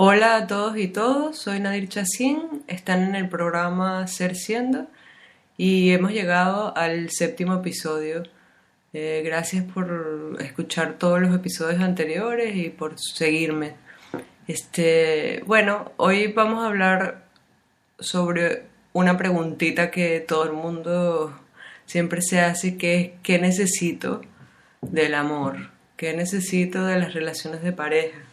Hola a todos y todos, soy Nadir Chacín, están en el programa Ser Siendo y hemos llegado al séptimo episodio. Eh, gracias por escuchar todos los episodios anteriores y por seguirme. Este, bueno, hoy vamos a hablar sobre una preguntita que todo el mundo siempre se hace, que es ¿qué necesito del amor? ¿Qué necesito de las relaciones de pareja?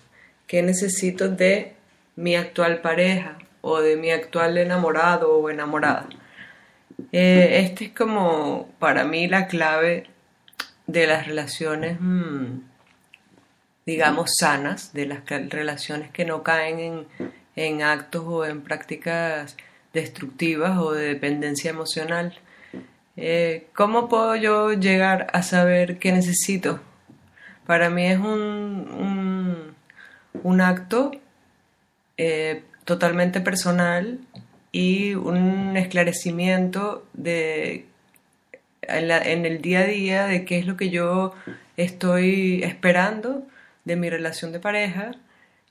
¿Qué necesito de mi actual pareja o de mi actual enamorado o enamorada? Eh, este es como para mí la clave de las relaciones, mm, digamos, sanas, de las relaciones que no caen en, en actos o en prácticas destructivas o de dependencia emocional. Eh, ¿Cómo puedo yo llegar a saber qué necesito? Para mí es un, un, acto eh, totalmente personal y un esclarecimiento de en, el día a día de qué es lo que yo estoy esperando de mi relación de pareja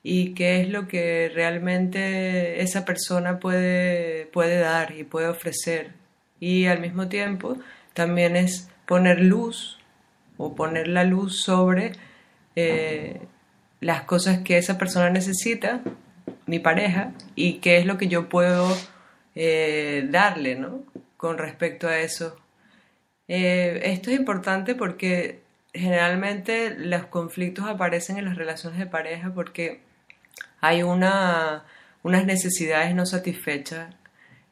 y qué es lo que realmente esa persona puede, puede dar y puede ofrecer. Y al mismo tiempo también es poner luz o poner la luz sobre eh, las cosas que esa persona necesita, mi pareja, y qué es lo que yo puedo eh, darle, ¿no? Con respecto a eso. Eh, esto es importante porque generalmente los conflictos aparecen en las relaciones de pareja porque hay una, unas necesidades no satisfechas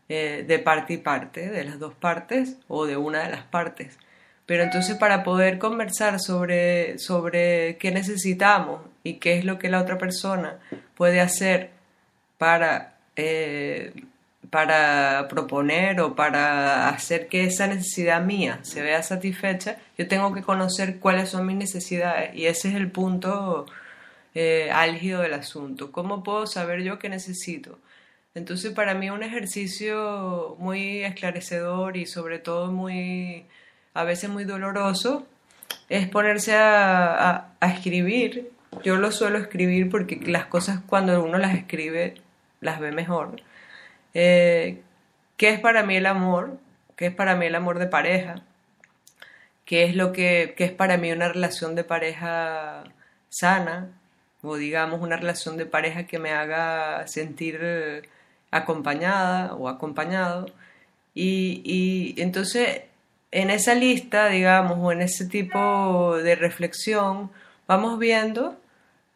de parte y parte, de las dos partes o de una de las partes. Pero entonces para poder conversar sobre, sobre qué necesitamos y qué es lo que la otra persona puede hacer para, eh, para proponer o para hacer que esa necesidad mía se vea satisfecha, yo tengo que conocer cuáles son mis necesidades y ese es el punto eh, álgido del asunto. ¿Cómo puedo saber yo qué necesito? Entonces para mí un ejercicio muy esclarecedor y sobre todo muy a veces muy doloroso, es ponerse a, escribir. Yo lo suelo escribir porque las cosas cuando uno las escribe las ve mejor. Eh, ¿Qué es para mí el amor? ¿Qué es para mí el amor de pareja? ¿Qué es lo que qué es para mí una relación de pareja sana? O digamos una relación de pareja que me haga sentir eh, acompañada o acompañado. Y, y entonces en esa lista, digamos, o en ese tipo de reflexión, vamos viendo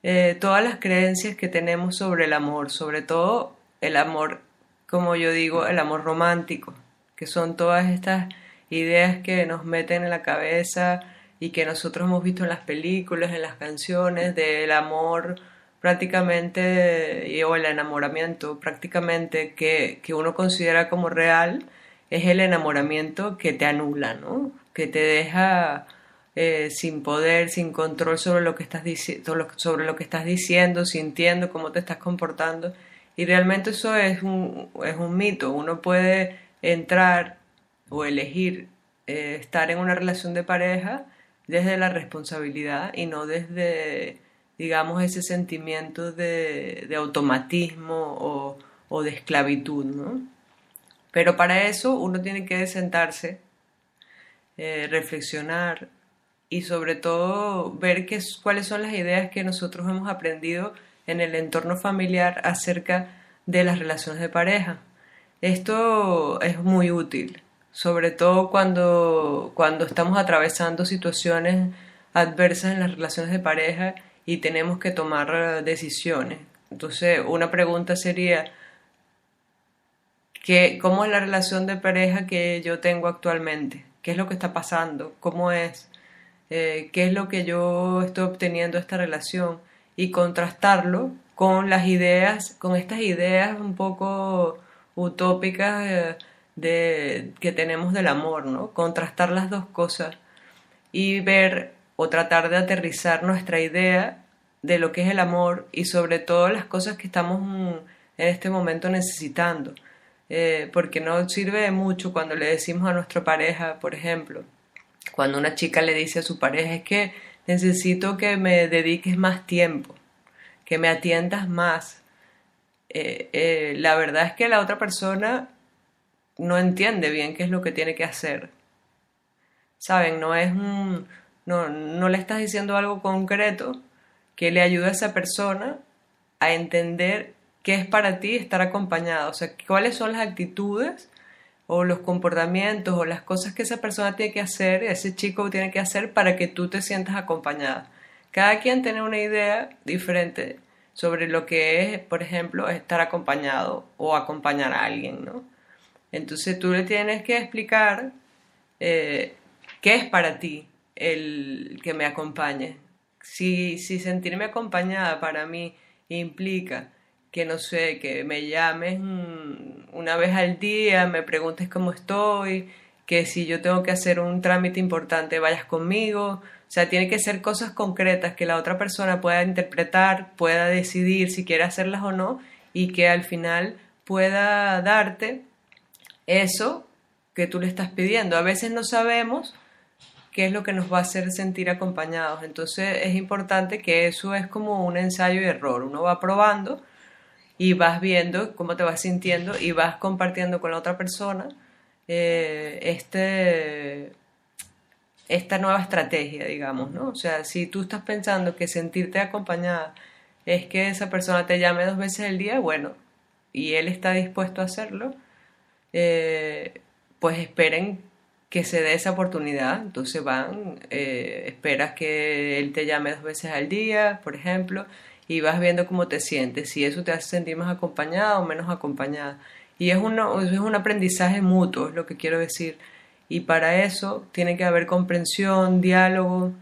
eh, todas las creencias que tenemos sobre el amor, sobre todo el amor, como yo digo, el amor romántico, que son todas estas ideas que nos meten en la cabeza y que nosotros hemos visto en las películas, en las canciones, del amor prácticamente, o el enamoramiento prácticamente que, que uno considera como real, es el enamoramiento que te anula, ¿no? Que te deja eh, sin poder, sin control sobre lo que estás sobre lo que estás diciendo, sintiendo, cómo te estás comportando. Y realmente eso es un, es un mito. Uno puede entrar o elegir eh, estar en una relación de pareja desde la responsabilidad y no desde, digamos, ese sentimiento de, de automatismo o, o de esclavitud, ¿no? Pero para eso uno tiene que sentarse, eh, reflexionar y sobre todo ver qué, cuáles son las ideas que nosotros hemos aprendido en el entorno familiar acerca de las relaciones de pareja. Esto es muy útil, sobre todo cuando, cuando estamos atravesando situaciones adversas en las relaciones de pareja y tenemos que tomar decisiones. Entonces, una pregunta sería, cómo es la relación de pareja que yo tengo actualmente, qué es lo que está pasando, cómo es, eh, qué es lo que yo estoy obteniendo esta relación y contrastarlo con las ideas, con estas ideas un poco utópicas eh, de, que tenemos del amor, ¿no? Contrastar las dos cosas y ver o tratar de aterrizar nuestra idea de lo que es el amor y sobre todo las cosas que estamos mm, en este momento necesitando. Eh, porque no sirve mucho cuando le decimos a nuestra pareja, por ejemplo, cuando una chica le dice a su pareja es que necesito que me dediques más tiempo, que me atiendas más, eh, eh, la verdad es que la otra persona no entiende bien qué es lo que tiene que hacer. ¿Saben? No es un, no, no le estás diciendo algo concreto que le ayude a esa persona a entender qué es para ti estar acompañado, o sea, cuáles son las actitudes o los comportamientos o las cosas que esa persona tiene que hacer, ese chico tiene que hacer para que tú te sientas acompañada. Cada quien tiene una idea diferente sobre lo que es, por ejemplo, estar acompañado o acompañar a alguien, ¿no? Entonces tú le tienes que explicar eh, qué es para ti el que me acompañe. Si, si sentirme acompañada para mí implica que no sé, que me llames una vez al día, me preguntes cómo estoy, que si yo tengo que hacer un trámite importante vayas conmigo. O sea, tiene que ser cosas concretas que la otra persona pueda interpretar, pueda decidir si quiere hacerlas o no y que al final pueda darte eso que tú le estás pidiendo. A veces no sabemos qué es lo que nos va a hacer sentir acompañados. Entonces es importante que eso es como un ensayo y error. Uno va probando y vas viendo cómo te vas sintiendo y vas compartiendo con la otra persona eh, este, esta nueva estrategia, digamos, ¿no? O sea, si tú estás pensando que sentirte acompañada es que esa persona te llame dos veces al día, bueno, y él está dispuesto a hacerlo, eh, pues esperen que se dé esa oportunidad. Entonces van, eh, esperas que él te llame dos veces al día, por ejemplo, y vas viendo cómo te sientes, si eso te hace sentir más acompañada o menos acompañada. Y es, uno, es un aprendizaje mutuo, es lo que quiero decir. Y para eso tiene que haber comprensión, diálogo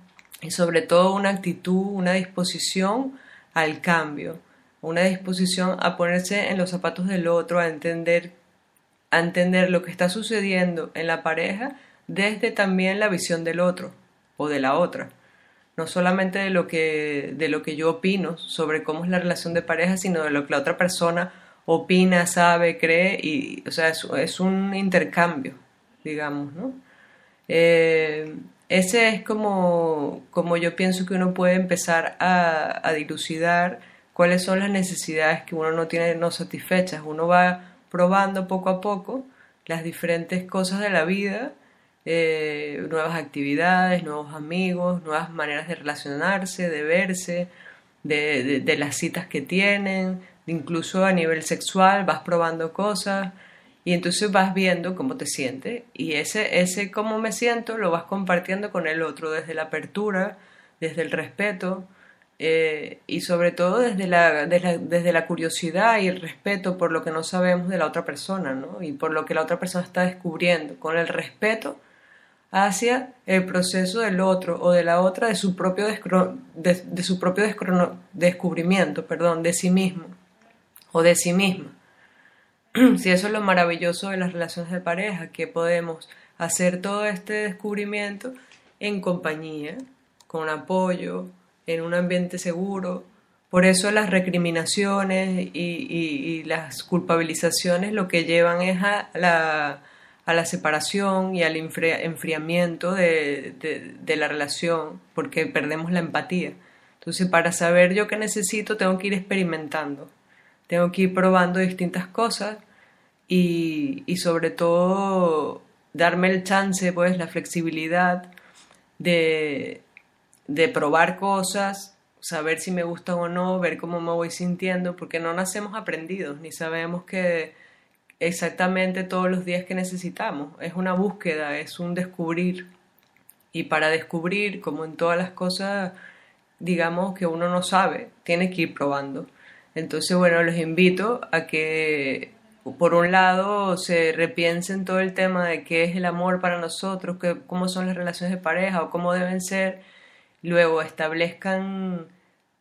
y sobre todo una actitud, una disposición al cambio, una disposición a ponerse en los zapatos del otro, a entender, a entender lo que está sucediendo en la pareja desde también la visión del otro o de la otra no solamente de lo que, de lo que yo opino sobre cómo es la relación de pareja, sino de lo que la otra persona opina, sabe, cree, y, o sea, es, un intercambio, digamos, ¿no? Eh, ese es como, como yo pienso que uno puede empezar a, a dilucidar cuáles son las necesidades que uno no tiene no satisfechas. Uno va probando poco a poco las diferentes cosas de la vida eh, nuevas actividades, nuevos amigos, nuevas maneras de relacionarse, de verse, de, de, las citas que tienen, incluso a nivel sexual vas probando cosas y entonces vas viendo cómo te sientes y ese, ese cómo me siento lo vas compartiendo con el otro desde la apertura, desde el respeto eh, y sobre todo desde la, desde la, desde, la, curiosidad y el respeto por lo que no sabemos de la otra persona ¿no? y por lo que la otra persona está descubriendo. Con el respeto hacia el proceso del otro o de la otra de su propio, de, su propio descubrimiento, perdón, de sí mismo o de sí misma. si eso es lo maravilloso de las relaciones de pareja, que podemos hacer todo este descubrimiento en compañía, con apoyo, en un ambiente seguro. Por eso las recriminaciones y, y las culpabilizaciones lo que llevan es a la a la separación y al enfriamiento de, la relación, porque perdemos la empatía. Entonces, para saber yo qué necesito, tengo que ir experimentando, tengo que ir probando distintas cosas y, y sobre todo darme el chance, pues la flexibilidad de, de probar cosas, saber si me gustan o no, ver cómo me voy sintiendo, porque no nacemos aprendidos, ni sabemos que exactamente todos los días que necesitamos. Es una búsqueda, es un descubrir. Y para descubrir, como en todas las cosas, digamos que uno no sabe, tiene que ir probando. Entonces, bueno, los invito a que, por un lado, se repiensen todo el tema de qué es el amor para nosotros, que, cómo son las relaciones de pareja o cómo deben ser. Luego establezcan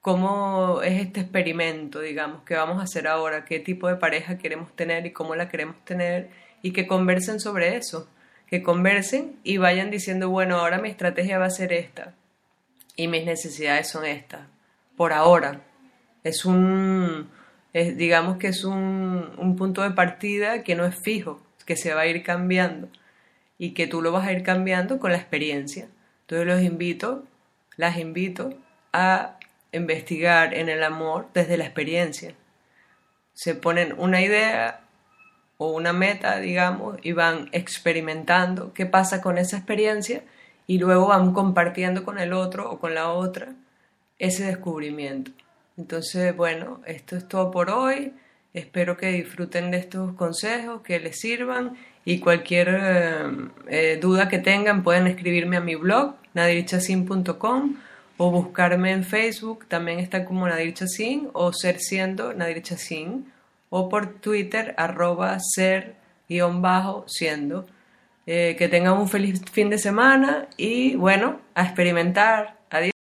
cómo es este experimento, digamos, que vamos a hacer ahora, qué tipo de pareja queremos tener y cómo la queremos tener, y que conversen sobre eso, que conversen y vayan diciendo, bueno, ahora mi estrategia va a ser esta y mis necesidades son estas, por ahora. Es un, digamos que es un, un punto de partida que no es fijo, que se va a ir cambiando y que tú lo vas a ir cambiando con la experiencia. Entonces los invito, las invito a investigar en el amor desde la experiencia. se ponen una idea o una meta, digamos, y van experimentando qué pasa con esa experiencia y luego van compartiendo con el otro o con la otra ese descubrimiento. Entonces, bueno, esto es todo por hoy. Espero que disfruten de estos consejos, que les sirvan y cualquier eh, eh, duda que tengan pueden escribirme a mi blog nadirchacin.com o buscarme en Facebook, también está como Nadir Chacín o ser siendo Nadir Chacín o por Twitter arroba ser guion bajo siendo. Eh, que tengan un feliz fin de semana y bueno, a experimentar.